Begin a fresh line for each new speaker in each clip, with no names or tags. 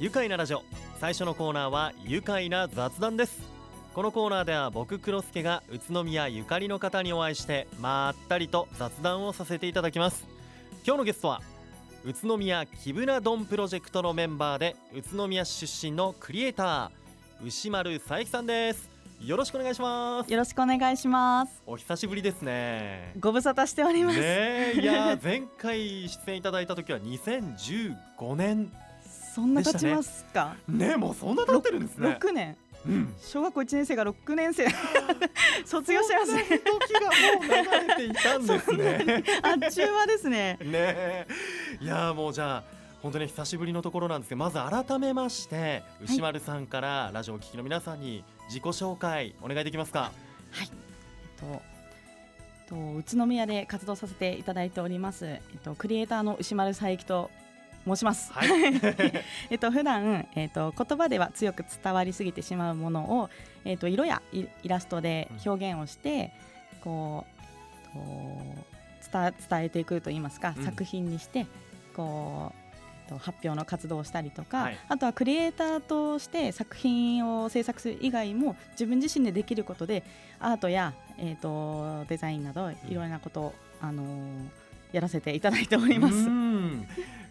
愉快なラジオ。最初のコーナーは愉快な雑談です。このコーナーでは僕黒助が宇都宮ゆかりの方にお会いしてまったりと雑談をさせていただきます。今日のゲストは宇都宮キブナドンプロジェクトのメンバーで宇都宮市出身のクリエイター牛丸佐伯さんです。よろしくお願いします。
よろしくお願いします。
お久しぶりですね。
ご無沙汰しております、
ねえいや 前回出演いただいた時は2015年
そんな経ちますか？
ね。もうそんな経ってるんですね。
6年。
うん。
小学校1年生が6年生。卒業してます。ね
時がもう流れていたんですね。
あっちゅう間ですね。
ねえ。いやもうじゃあ本当に久しぶりのところなんですけどまず改めまして牛丸さんからラジオをお聞きの皆さんに自己紹介お願いできますか？
はい。えっとと宇都宮で活動させていただいておりますえっとクリエイターの牛丸佐伯と申します。
はい。
えっと普段えっと言葉では強く伝わりすぎてしまうものをえっと色やイイラストで表現をして、こうえっと伝伝えていくといいますか、
うん。
作品にしてこう。えっと発表の活動をしたりとか、
はい。
あとはクリエイターとして作品を制作する以外も自分自身でできることでアートや、えっとデザインなどいろいろなことを、あのーやらせていただいております。
うんね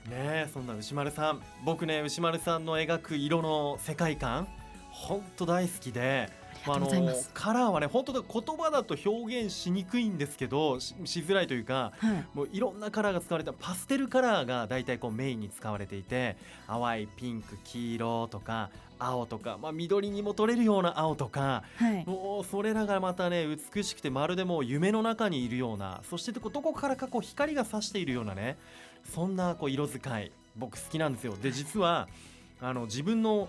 えそんな牛丸さん僕ね牛丸さんの描く色の世界観本当大好きで
ありがとうございます。
カラーはね本当だ言葉だと表現しにくいんですけどししづらいというか
はい
もういろんなカラーが使われたパステルカラーが大体こうメインに使われていて淡いピンク黄色とか青とか、まあ、緑にも取れるような青とか
はい。
もうそれらがまたね美しくてまるでもう夢の中にいるようなそしてどこどこからかこう光が差しているようなねそんなこう色使い僕好きなんですよ。で実はあの自分の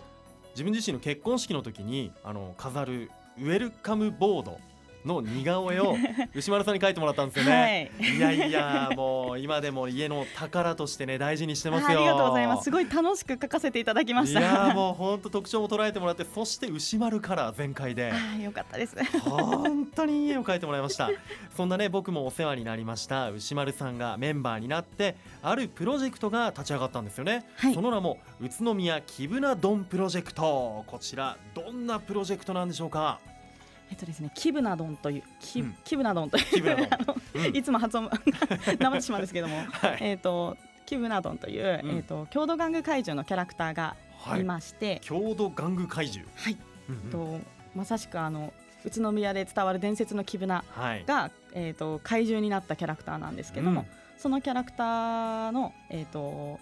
自分自身の結婚式の時にあの飾るウェルカムボードの似顔絵を 牛丸さんに描いてもらったんですよね。
はい
いやいやもう今でも家の宝としてね大事にしてますよ。
ありがとうございます。すごい楽しく書かせていただきました。
いやもう本当特徴も捉えてもらってそして牛丸カラー全開で
あーよかったです。
本当にいい絵を描いてもらいましたそんなね僕もお世話になりました牛丸さんがメンバーになってあるプロジェクトが立ち上がったんですよね、
はい
その名も宇都宮キブナドンプロジェクトこちらどんなプロジェクトなんでしょうか？
えっとですね、キブナドンというキ,、
うん。
キブナドンという。いつも発音なまってしまうんですけども、
はい、
えっとキブナドンという、
うん。
えっと郷土玩具怪獣のキャラクターが
はい。
いまして、
郷土玩具怪獣、
はい、
うん
とまさしくあの宇都宮で伝わる伝説のキブナ
はい。
がえっと怪獣になったキャラクターなんですけども、そのキャラクターのえっと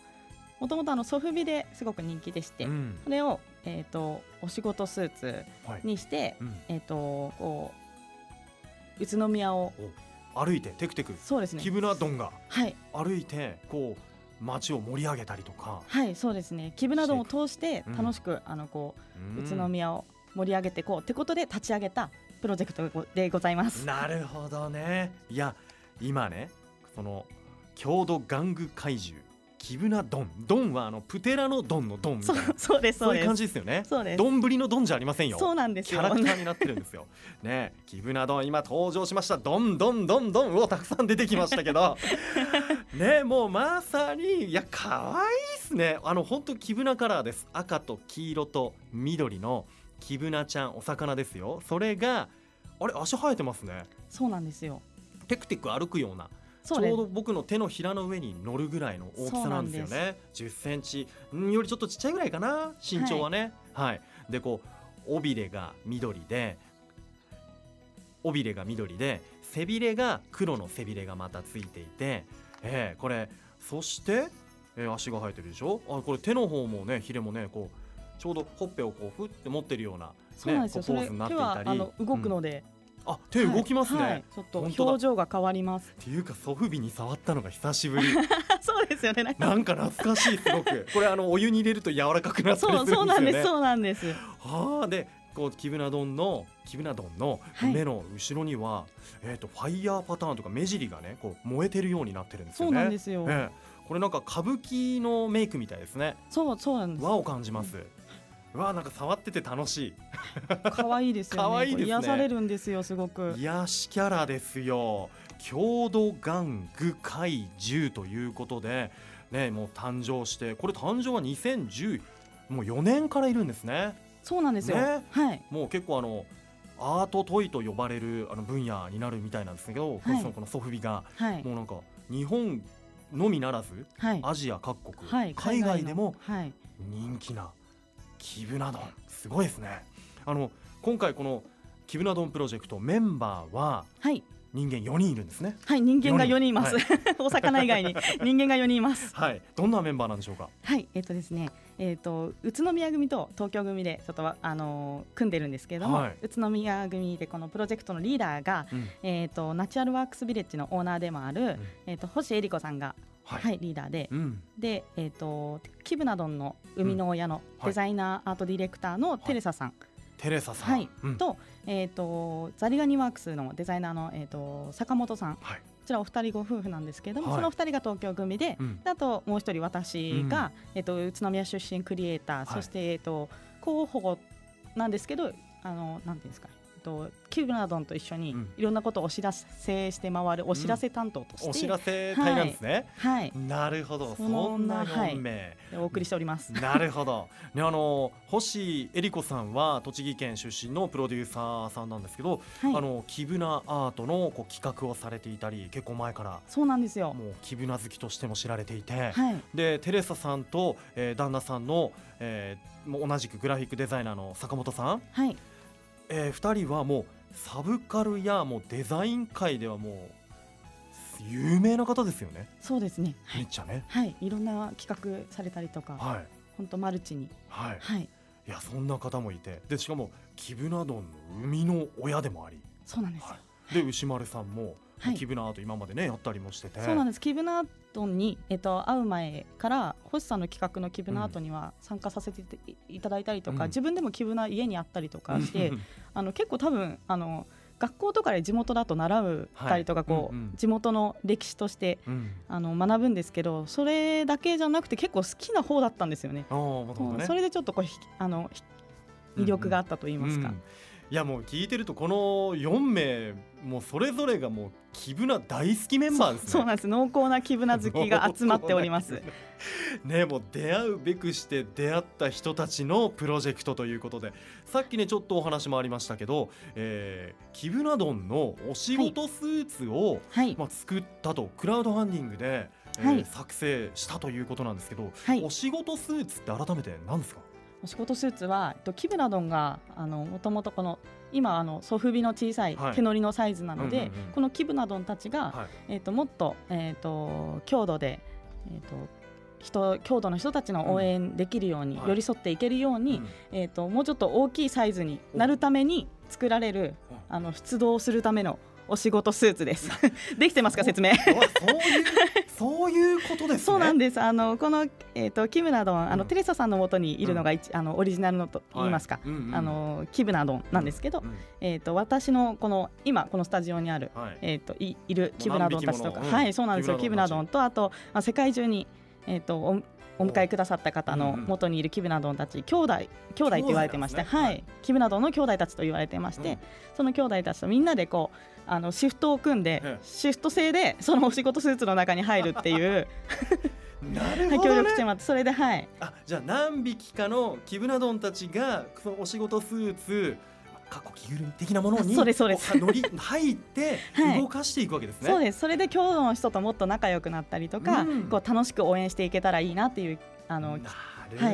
もともとあのソフビですごく人気でして、
うん。
それをえっとお仕事スーツ
はい。
にして、
うん。
えっ、とこう宇都宮を
お歩いてテクテク。
そうですね。
キブナドンが
はい。
歩いてこう街を盛り上げたりとか。
はいそうですね。キブなどを通して
うん。
楽しく、あのこう宇都
うん
宮を盛り上げていこうってことで立ち上げたプロジェクトでございます。
なるほどね。いや今ねその郷土玩具怪獣キブナドンドンはあのプテラのドンのドンみた
そ
いうな
そうです。
そういう感じですよね。
そうです。
どんぶりのドンじゃありませんよ。
そうなんです
キ
よ。
ャラクターになってるんですよ。ねキブナドン今登場しました。ドンドンドンドンをたくさん出てきましたけど。ねもうまさにいや可愛いですね。あの本当キブナカラーです。赤と黄色と緑のキブナちゃんお魚ですよ。それがあれ足生えてますね。
そうなんですよ。
テクテク歩くようなちょうど僕の手のひらの上に乗るぐらいの大きさなんですよね。10センチんよりちょっとちっちゃいぐらいかな身長はね。はい、でこう尾びれが緑で尾びれが緑で背びれが黒の背びれがまたついていて、えーこれそして、えー足が生えてるでしょ？あこれ手の方もねひれもねこうちょうどほっぺをこうふって持ってるような、ね、
そうなんですよ。
ポーズになっていたり。
はあの動く
うん
ので、
あ手動きますね、
はいはいちょっと表情が変わります。
っていうかソフビに触ったのが久しぶり
そうですよね。なんか
なんか懐かしいすごく これあのお湯に入れると柔らかくなったりするん
そう
ですよね
そうなんですそうなんです。
はあでこうキブナ丼のキブナ丼の
はい
目の後ろには、えっ、とファイヤーパターンとか目尻がねこう燃えてるようになってるんです
そう
よね。
なんですよ。
ええこれなんか歌舞伎のメイクみたいですね。
そうそうなんです。
和を感じます。うわなんか触ってて楽し
可愛いですよね。
可愛いですね。
癒されるんですよすごく。
い。癒しキャラですよ。郷土玩具怪獣ということでねもう誕生してこれ誕生は2014もう4年からいるんですね。
そうなんですよ、
ね。
はい。
もう結構あのアートトイと呼ばれるあの分野になるみたいなんですけど、
はい。
そのこのソフビが
はい。
もうなんか日本のみならず
はい。
アジア各国、
はい。
海外でも人気なキブナ丼すごいですね。あの今回このキブナ丼プロジェクトメンバーは
はい。
人間4人いるんですね。
はい人間が4人。います、
は
お魚以外に。人間が4人います。
はい。どんなメンバーなんでしょうか？
はいえっ、とですねえっ、と宇都宮組と東京組でちょっとわあのー組んでるんですけれども、
はい。
宇都宮組でこのプロジェクトのリーダーが
うん
えっ、とナチュラルワークスビレッジのオーナーでもある、えっ、と星恵里子さんが
はい、
はい、リーダーで、
うん。
で、えっ、と、キブナドンの生みの親の
はい。
デザイナー、アートディレクターのテレサさん、
テレサさん、
はい、
うん。
と、えっ、と、ザリガニワークスのデザイナーの、えっ、と、坂本さん。こ
はい。
ちらお二人ご夫婦なんですけれども、
はい。
その二人が東京組で、
うん。
であともう一人私が、えっ、と、宇都宮出身クリエイター、
はい。
そして、えっ、と、候補なんですけど、あの、なんていうんですか。と、キブナドンと一緒に
うん。
いろんなことをお知らせして回るお知らせ担当として、
お知らせ隊なんですね、
はい、
なるほど。そ
そん
んな
なはい。
4名、
お送りしております。
なるほど、ね、あの星恵里子さんは栃木県出身のプロデューサーさんなんですけど、
はい。
あのキブナアートのこう企画をされていたり結構前から。
そうなんですよ。
もうキブナ好きとしても知られていて、
はい。
でテレサさんと、えー旦那さんの、えーもう同じくグラフィックデザイナーの坂本さん、
はい。
えー、2人はもうサブカルやもうデザイン界ではもう有名な方ですよね、
そうですね。はい。
めっちゃね。
はい。いろんな企画されたりとか、
はい
本当マルチに。
はい、
はい。
いやそんな方もいてでしかもキブナ丼の生みの親でもあり、
そうなんですよ。
はい、で牛丸さんも、
はい。
キブナアート今までねやったりもしてて。
そうなんです。キブナートにえっと会う前から星さんの企画のキブナートには参加させていただいたりとか、
うん。
自分でもキブナ家にあったりとかして、
うん。
あの結構多分あの学校とかで地元だと習うたりとか、
はい。
こう、
うんうん。
地元の歴史として
うん。
あの学ぶんですけど、それだけじゃなくて結構好きな方だったんですよね。
ね。
それでちょっとこうひあのひ魅力があったと言いますか。
うんいやもう聞いてるとこの4名もうそれぞれがもうキブナ大好きメンバーですね。
そうなんです。濃厚なキブナ好きが集まっております。
ねもう出会うべくして出会った人たちのプロジェクトということで。さっきねちょっとお話もありましたけど、えー、キブナドンのお仕事スーツを、
はい、
まあ、作ったとクラウドファンディングで、えー
はい。
作成したということなんですけど、
はい。
お仕事スーツって改めて何ですか？
お仕事スーツはえっとキブナドンがあのもともとこの今あのソフビの小さい
はい。
手乗りのサイズなので、
うんうんうん。
このキブナドンたちが、
はい。
えっともっとえっと強度でえっと人強度の人たちの応援できるように、
はい。
寄り添っていけるように、
うん。
えっともうちょっと大きいサイズになるために作られるあの出動するためのお仕事スーツです。できてますか説明？
そういうそういうことですね。
そうなんです。あのこのえっ、とキムナドン、あの、
うん。
テレサさんの元にいるのが一、あのオリジナルのと言いますか、
はいうんうん。
あのキムナドンなんですけど、
うん。
えっ、と私のこの今このスタジオにある
はい。
えっ、といいるキムナドンたちとか、はいそうなんですよ。キムナ
ドン
とあとまあ世界中にえっ、とおお迎えくださった方の元にいるキムナドンたち兄弟兄弟と言われてまして、
ね。
はい、キムナドンの兄弟たちと言われてまして、
うん。
その兄弟たちとみんなでこうあのシフトを組んで、
ええ。
シフト制でそのお仕事スーツの中に入るっていう、はい、
なるほど、ね。
協力してもらってそれではい。
あじゃあ何匹かのキブナドンたちがそのお仕事スーツ過去着ぐるみ的なものに
あ そうですそうです。
こ乗り入って
はい。
動かしていくわけですね。
そうです。それで郷土の人ともっと仲良くなったりとか、
うん。
こう楽しく応援していけたらいいなっていうあの、
な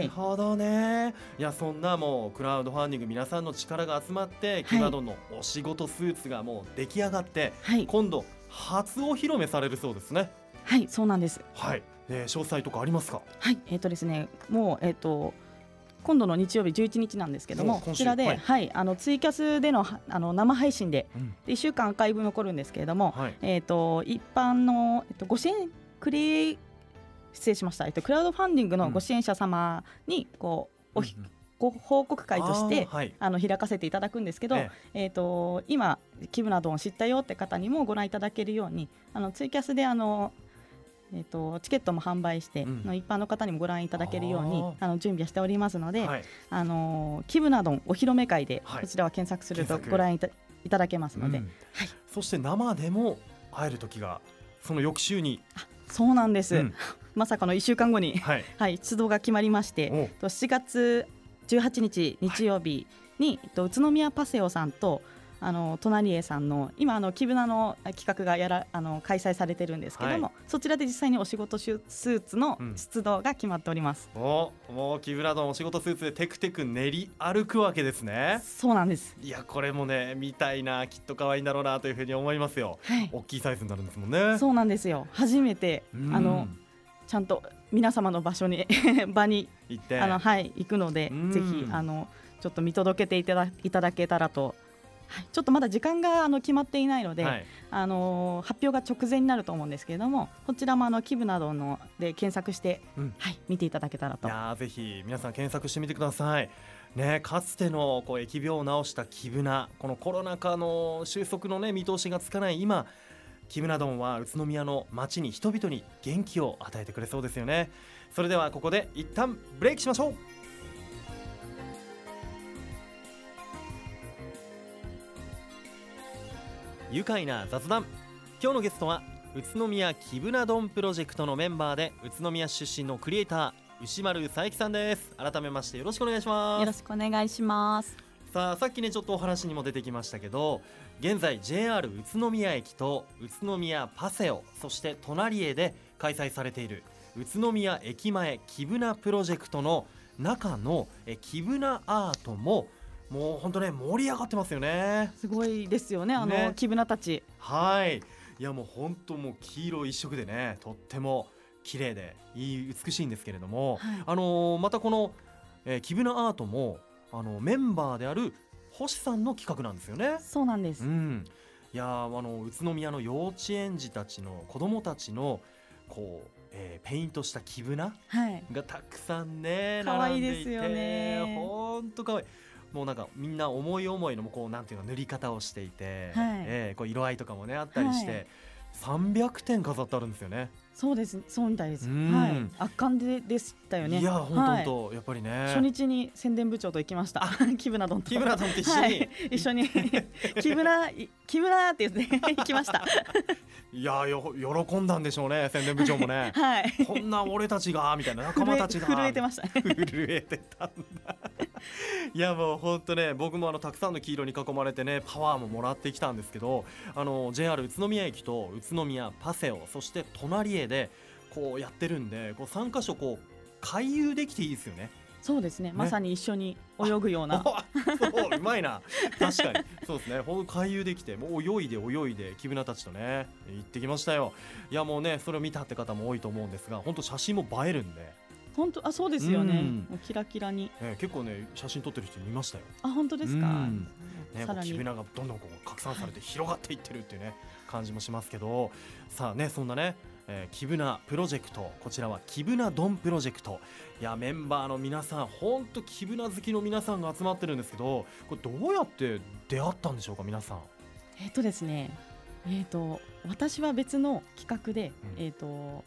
るほどね、い、やそんなもうクラウドファンディング皆さんの力が集まって、キブナドンのお仕事スーツがもう出来上がって
はい。
今度初お披露目されるそうですね。
はいそうなんです。
はい、えー詳細とかありますか？
はいえっ、とですねもうえっ、と今度の日曜日11日なんですけど
も
こちらで、
は
はいいあのツイキャスでのはあの生配信で
うん。
1週間アーカイブ残るんですけれども、
はい。
えっ、と一般の、えっとご支援クリ失礼しました、えっと、クラウドファンディングのご支援者様にこう、おひ
うんうん。
ご報告会として
あーはい。
あの開かせていただくんですけど、
え
え。ー、と今、キブナドンを知ったよって方にもご覧いただけるようにあのツイキャスであの、えー、とチケットも販売して、
うん。
一般の方にもご覧いただけるように
あ
あの準備はしておりますので、
はい。
あのキブナドンお披露目会で、
はい。
こちらは検索するとご覧いたいただけますので、
うん。
はい。
そして生でも会える時がその翌週に。
そうなんです、
うん。
まさかの1週間後に、
はい。
はい、出動が決まりまして、
お
えっと7月18日日曜日に、えっと宇都宮パセオさんとあの隣江さんの今あのキブナの企画がやらあの開催されてるんですけども、
は
そちらで実際にお仕事スーツの
うん
出動が決まっております、
おもう木村のお仕事スーツでテクテク練り歩くわけですね。
そうなんです。
いやこれもね見たいなきっと可愛いんだろうなというふうに思いますよ。
はい。
大きいサイズになるんですもんね。
そうなんですよ。初めて
うん。
あのちゃんと皆様の場所に 場に
行って。
あのはい行くので
うん。
ぜひあのちょっと見届けていただいただけたらと、はい、ちょっとまだ時間があの決まっていないので、
はい。
あの発表が直前になると思うんですけれどもこちらもあのキブなどので検索して、
うん。
はい、見ていただけたらと。
いやーぜひ皆さん検索してみてください。ね、かつてのこう疫病を治したキブナこのコロナ禍の収束の、ね、見通しがつかない今キブナ丼は宇都宮の街に人々に元気を与えてくれそうですよね。それではここで一旦ブレイクしましょう愉快な雑談。今日のゲストは宇都宮キブナ丼プロジェクトのメンバーで宇都宮出身のクリエイター牛丸佐伯さんです。改めましてよろしくお願いします。
よろしくお願いします。
さあさっきねちょっとお話にも出てきましたけど現在 JR 宇都宮駅と宇都宮パセオそして隣へで開催されている宇都宮駅前キブナプロジェクトの中のえキブナアートももう本当ね盛り上がってますよね
すごいですよねあの
ね
キブナたち。
はいいやもう本当もう黄色一色でねとっても綺麗でいい美しいんですけれども、
はい
あのーまたこの、えーキブナアートもあのメンバーである星さんの企画なんですよね。
そうなんです。
うん、いやーあの宇都宮の幼稚園児たちの子供たちのこう、えーペイントしたキブナ
はい。
がたくさんね
可愛い
並んでいて
ですよね
ほんと可愛いもうなんかみんな思い思いのこうなんていうの塗り方をしていて、
はい
えーこう色合いとかもねあったりして、300点飾ってあるんですよね。
そうですそうみたいです。
うん
はい。圧巻ででしたよね。
いやほんと
はい
やっぱりね
初日に宣伝部長と行きました。キブナドンと。
キブナ丼と一緒に、
はい、一緒にキブナキブナって言って行きました。
いやよ喜んだんでしょうね宣伝部長もね
はい。
こんな俺たちがみたいな仲間たちが
震えてましたね。
震えてたんだ いやもう本当ね僕もあのたくさんの黄色に囲まれてねパワーももらってきたんですけどあの JR 宇都宮駅と宇都宮パセオそして隣へでこうやってるんでこう3箇所こう回遊できていいですよね。
そうですね。まさに一緒に泳ぐような。
そううまいな確かにそうですねほんと回遊できてもう泳いで泳いでキブナたちとね行ってきましたよいやもうねそれを見たって方も多いと思うんですが本当写真も映えるんで、
本当あそうですよね
うん。
キラキラに。
ね、結構ね写真撮ってる人見ましたよ
あ本当ですか？
うん。ね、こうキブナがどんどんこう拡散されて広がっていってるっていうね感じもしますけどさあねそんなね、えーキブナプロジェクトこちらはキブナドンプロジェクトいやメンバーの皆さん本当キブナ好きの皆さんが集まってるんですけどこれどうやって出会ったんでしょうか皆さん
えっ、とですね。えっ、と私は別の企画で、
うん
えっ、と。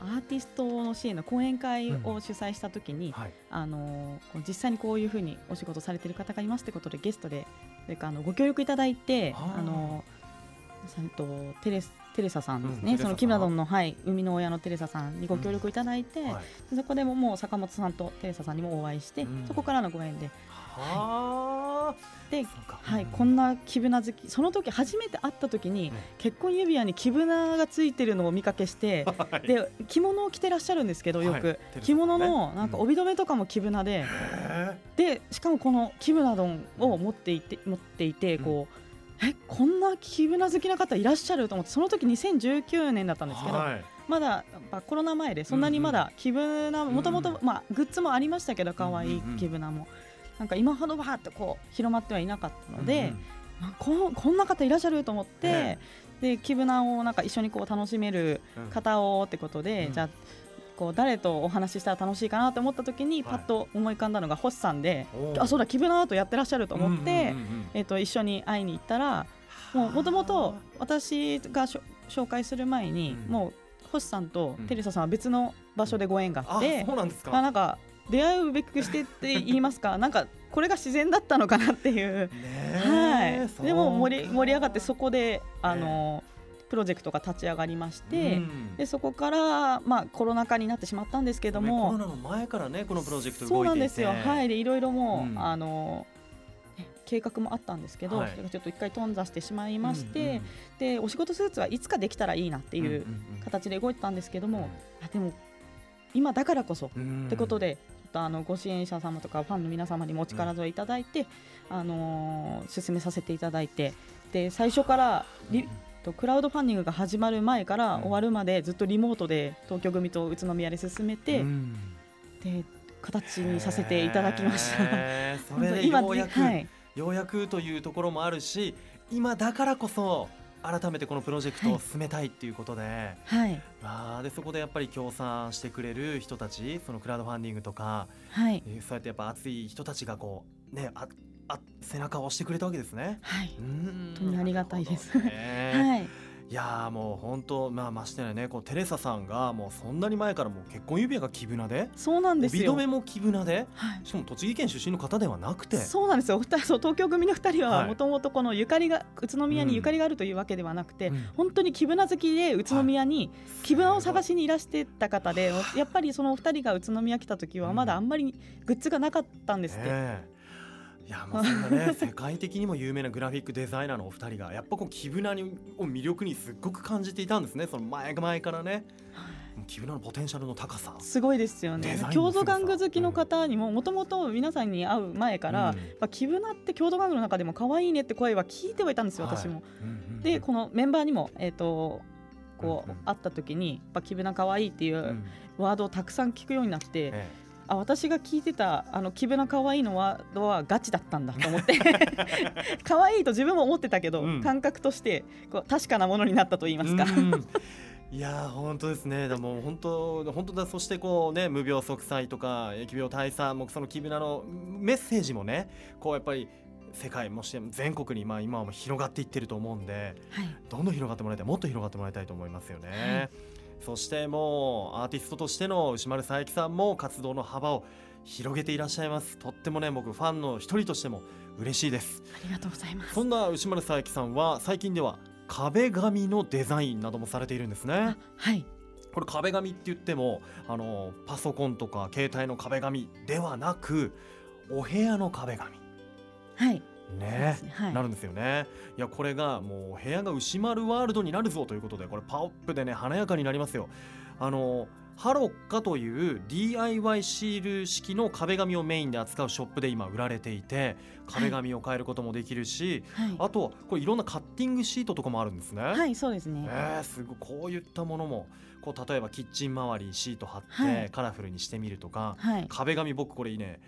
あのアーティストの支援の講演会を主催したときに、
はい。
あの実際にこういうふうにお仕事されてる方がいますってことでゲストでそれからあのご協力いただいて
あ
のとテレステレサさんですね、
うん
そのキムラドンの、はい、生みの親のテレサさんにご協力いただいて、
はい。
そこでももう坂本さんとテレサさんにもお会いして、
うん。
そこからのご縁で。
はあ。
で、
そうか。
はい
うん。
こんなキブナ好きその時初めて会った時に、
うん。
結婚指輪にキブナがついてるのを見かけして
はい。
で着物を着てらっしゃるんですけどよく、
はい。
着物のなんか
うん
帯留めとかもキブナで。
へ
でしかもこのキブナ丼を持っていて持っていて
うん。
こう、えこんなキブナ好きな方いらっしゃると思ってその時2019年だったん
ー
ですけど、
はい。
まだコロナ前でそんなにまだキブナ
ん
もともとまあグッズもありましたけど可愛い
うんうんうん。
キブナもなんか今ほどわーってこう広まってはいなかったので、
うん
あここんな方いらっしゃると思って、
え
でキブナをなんか一緒にこう楽しめる
うん
方をってことで、
うん
じゃあこう誰とお話ししたら楽しいかなと思った時に
はい。
パッと思い浮かんだのが星さんで、
おー。
あそうだキブナアートやってらっしゃると思って、
うんうんうんうん。
えっと一緒に会いに行ったらもともと私が紹介する前に、
うん。
もう星さんと
うん。
テレサさんは別の場所でご縁があ
あ
って、
そうなんですか。
まあなんか出会うべくしてって言いますか なんかこれが自然だったのかなっていう。
ね
はい、でも盛り
か
盛り上がってそこであの、プロジェクトが立ち上がりまして、
うん。
でそこから、まあ、コロナ禍になってしまったんですけど
ねコ
も、
ロナの前からねこのプロジェクト
そう
動いていて。
なんですよ、はい、でいろいろもう、
うん。
あのね計画もあったんですけど、
はい。
それがちょっと一回頓挫してしまいまして、
うんうん
でお仕事スーツはいつかできたらいいなっていう
うんうん
形で動いてたんですけども、
うん
あでも今だからこそ
うん
ってことで、とあのご支援者様とかファンの皆様にもお力添えいただいて、あのー進めさせていただいてで最初からリとクラウドファンディングが始まる前から
うん。
終わるまでずっとリモートで東京組と宇都宮で進めて、
うん。
で形にさせていただきました。
それで
今
ようやく、
はい、
ようやくというところもあるし今だからこそ改めてこのプロジェクトを進めたいっていうことで,、
はい、
あーでそこでやっぱり協賛してくれる人たちそのクラウドファンディングとか、
はい、
えーそうやってやっぱ熱い人たちがこうねああ背中を押してくれたわけですね。
はい、
本
当にありがたいです。
ね、
はい、
いやーもう本当まあましてやねこうテレサさんがもうそんなに前からもう結婚指輪がキブナで
そうなんですよ。
帯留めもキブナで
はい。
しかも栃木県出身の方ではなくて。
そうなんですよ。お二人 そう東京組の二人
は
はい。もともとこのゆかりが宇都宮にゆかりがあるというわけではなくて、
うん。
本当にキブナ好きで宇都宮にキブナを探しにいらしてた方で、やっぱりそのお二人が宇都宮来た時はまだあんまりグッズがなかったんですって。
ねえいやもうそんなね 世界的にも有名なグラフィックデザイナーのお二人がやっぱこうキブナにを魅力にすっごく感じていたんですね。その前前からね。キブナのポテンシャルの高さ。
すごいですよね。郷土玩具好きの方にももともと皆さんに会う前から、
うん。
やっぱキブナって郷土玩具の中でも可愛いねって声は聞いてはいたんですよ、
はい。
私も。
うんうん
でこのメンバーにもえっ、とこう、
うんうん。
会った時にやっぱキブナ可愛いっていううん。ワードをたくさん聞くようになって、
え
あ私が聞いてたあのキブナ可愛いのワードはガチだったんだと思って可愛いと自分も思ってたけど、
うん
感覚としてこう確かなものになったと言い
え
ますか。
うん いやー本当ですね。でも本当本当だそしてこうね無病息災とか疫病退散もそのキブナのメッセージもねこうやっぱり世界もして全国にまあ今は広がっていってると思うんで。
はい
どんどん広がってもらいたいもっと広がってもらいたいと思いますよね、
はい
そしてもうアーティストとしての牛丸佐伯さんも活動の幅を広げていらっしゃいます。とってもね僕ファンの一人としても嬉しいです。
ありがとうございます。
そんな牛丸佐伯さんは最近では壁紙のデザインなどもされているんですね。
あはい。
これ壁紙って言ってもあのパソコンとか携帯の壁紙ではなくお部屋の壁紙。
はい
ね
はい。
なるんですよね。いやこれがもう部屋が牛丸ワールドになるぞということでこれパワーアップでね華やかになりますよ。あのハロッカという DIY シール式の壁紙をメインで扱うショップで今売られていて壁紙を変えることもできるし、
はい。
あとはこれいろんなカッティングシートとかもあるんですね、
はいそうですね。
えー、すごいこういったものもこう例えばキッチン周りにシート貼って、
はい。
カラフルにしてみるとか
はい。
壁紙僕これいいね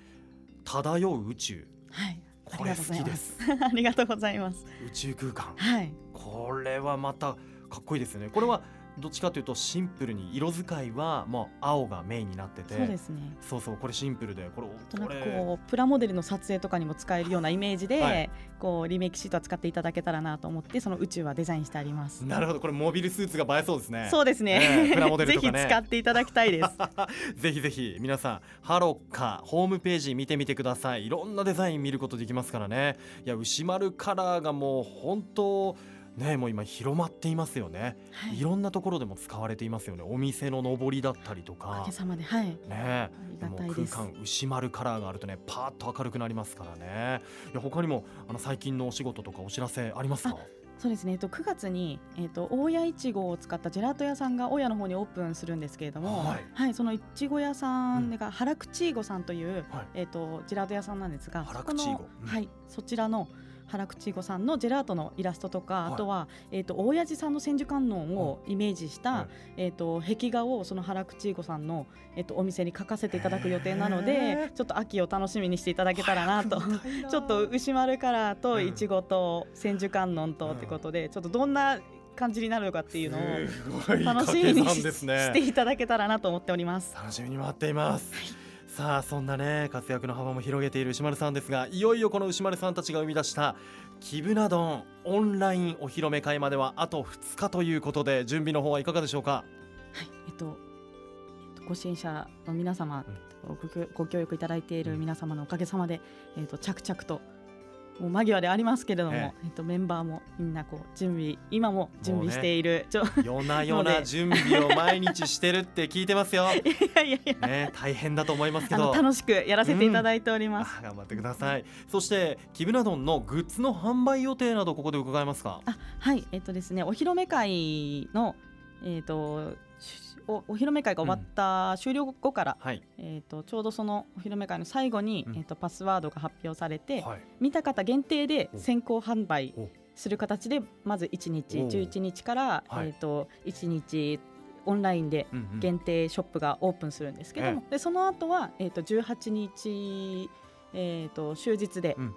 漂う宇宙。
はい
これ好きです。
ありがとうございます。
宇宙空間。
はい。
これはまたかっこいいですよね。これはどっちかというとシンプルに色使いはもう青がメインになってて
そうですね。
そうそうこれシンプルでこれこれ
こうプラモデルの撮影とかにも使えるようなイメージで、
はい
こうリメイクシートは使っていただけたらなと思ってその宇宙はデザインしてあります。
なるほどこれモビルスーツが映えそうですね
そうですね。
ねえプラモデルとかね
ぜひ使っていただきたいです。
ぜひぜひ皆さんハロッカホームページ見てみてくださいいろんなデザイン見ることできますからねいや牛丸カラーがもう本当ねもう今広まっていますよね、
はい。
い、ろんなところでも使われていますよね。お店の上りだったりと
おか
か
げさまではい。
ね。も空間牛丸カラーがあるとねパーッと明るくなりますからね。いや他にもあの最近のお仕事とかお知らせありますか？
そうですね。えっと9月にえっと大谷いちごを使ったジェラート屋さんが大谷の方にオープンするんですけれども、
はい。
そのいちご屋さんが原口いごさんという、
はい。
えっとジェラート屋さんなんですが、
原口いご。うん。
はいそちらの原口いごさんのジェラートのイラストとか、
はい。
あとはえっと大谷寺さんの千手観音をイメージした、
はい。
えっと壁画をその原口いごさんのえっとお店に描かせていただく予定なの
へ
で
ー、
ちょっと秋を楽しみにしていただけたらなと。ちょっと牛丸カラー
うん。
といちごと千手観音とってことで、ちょっとどんな感じになるのかっていうのを楽しみにしていただけたらなと思っております。
楽しみに待っています、さあそんなね活躍の幅も広げている牛丸さんですがいよいよこの牛丸さんたちが生み出したキブナ丼オンラインお披露目会まではあと2日ということで準備の方はいかがでしょうか？
はい、えっと、えっとご支援者の皆様、ご協ご協力いただいている皆様のおかげさまで、えっと着々ともう間際でありますけれども、
え
えっとメンバーもみんなこう準備今も準備している、ちょ
夜な夜な 準備を毎日してるって聞いてますよ。
いやいやいや、
ね、大変だと思いますけど。
楽しくやらせていただいております。
あ頑張ってください。そしてキブナドンのグッズの販売予定などここで伺えますか？
あはいえっ、とですねお披露目会のえっ、としおお披露目会が終わった終了後から、
はい。
えー、とちょうどそのお披露目会の最後に、
うん。
えー、とパスワードが発表されて、
はい。
見た方限定で
お。
先行販売
お
する形でまず1日
お。
11日から、
はい。
えー、と1日オンラインで
うんうん。
限定ショップがオープンするんですけども、でその後は、えー、と18日、えー、と終日で、
うん。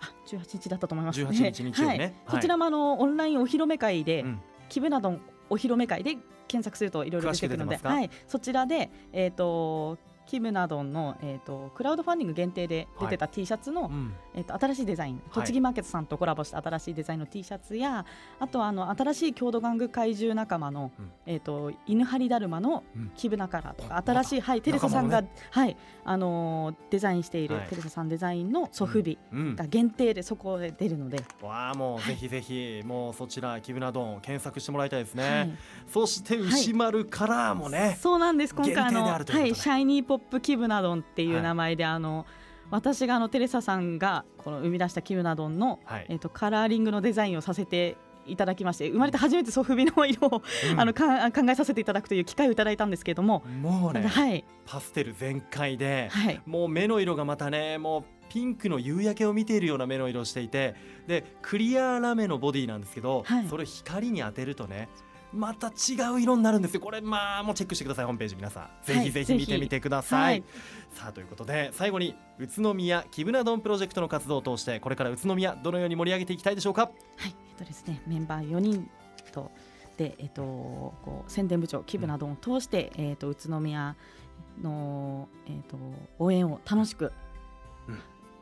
あ18日だったと思いますね。
18日日ね。
はい、こちらもあのオンラインお披露目会で、
うん。
キブなどんお披露目会で検索するといろいろ出てくるので、はい、そちらで、えー、とキブなどんの、えー、とクラウドファンディング限定で出てた T シャツの、
うん。
えー、と新しいデザイン、栃木マーケットさんとコラボした新しいデザインの T シャツやあとはあの新しい郷土玩具怪獣仲間の、
うん。
えー、と犬張りだるまの
うん。
キブナカラーとか、
あ
新しい、はい、テレサさんが、
仲
はいあのーデザインしている、
はい。
テレサさんデザインのソフビ
うん。
が限定でそこで出るので、
わあもう
はい。
ぜひぜひもうそちらキブナドン検索してもらいたいですね、
はい。
そして牛丸カラーもね、
そうなんです今回あのはいシャイニーポップキブナドンってい
はい。
う名前で、あの私があのテレサさんがこの生み出したキブナドンの、
はい。
えっとカラーリングのデザインをさせていただきまして生まれて初めてソフビの色を、
うん。
あのか考えさせていただくという機会をいただいたんですけれども、
もうね、
はい。
パステル全開で、
はい。
もう目の色がまたねもうピンクの夕焼けを見ているような目の色をしていてでクリアラメのボディなんですけど、
はい。
それを光に当てるとねまた違う色になるんですよ。これまあもうチェックしてください。ホームページ皆さん。ぜひ
ぜひ
見てみてください、
はい。
さあということで最後に宇都宮キブナドンプロジェクトの活動を通してこれから宇都宮どのように盛り上げていきたいでしょうか？
はい、えっとですね、メンバー4人とで、えっと、こう宣伝部長キブなどを通して、えっと宇都宮の、えっと応援を楽しく、
うん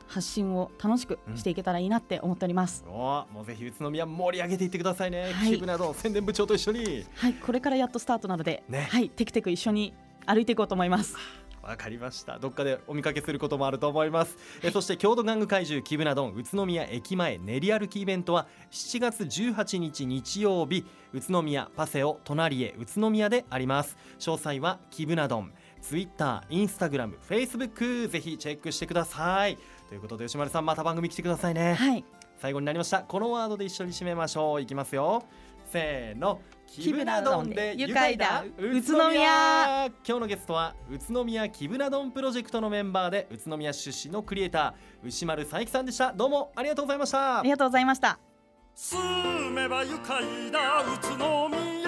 発信を楽しくしていけたらいいなって思っております。
おもうぜひ宇都宮盛り上げていってくださいね、
はい。
キブナドン宣伝部長と一緒に。
はい、これからやっとスタートなので、
ね。
はい、テクテク一緒に歩いていこうと思います。
わかりました。どっかでお見かけすることもあると思います、えそして郷土玩具怪獣キブナドン宇都宮駅前練り歩きイベントは7月18日日曜日。宇都宮パセオ隣へ宇都宮であります。詳細はキブナドンツイッター、インスタグラム、フェイスブック。ぜひチェックしてくださいということで吉丸さんまた番組来てくださいね、
はい、
最後になりました。このワードで一緒に締めましょう。いきますよ。せーの。
キブナドンで愉快だ宇都宮。
今日のゲストは宇都宮キブナドンプロジェクトのメンバーで宇都宮出身のクリエイター牛丸佐伯さんでした。どうもありがとうございました。
ありがとうございました。
住めば愉快だ宇都宮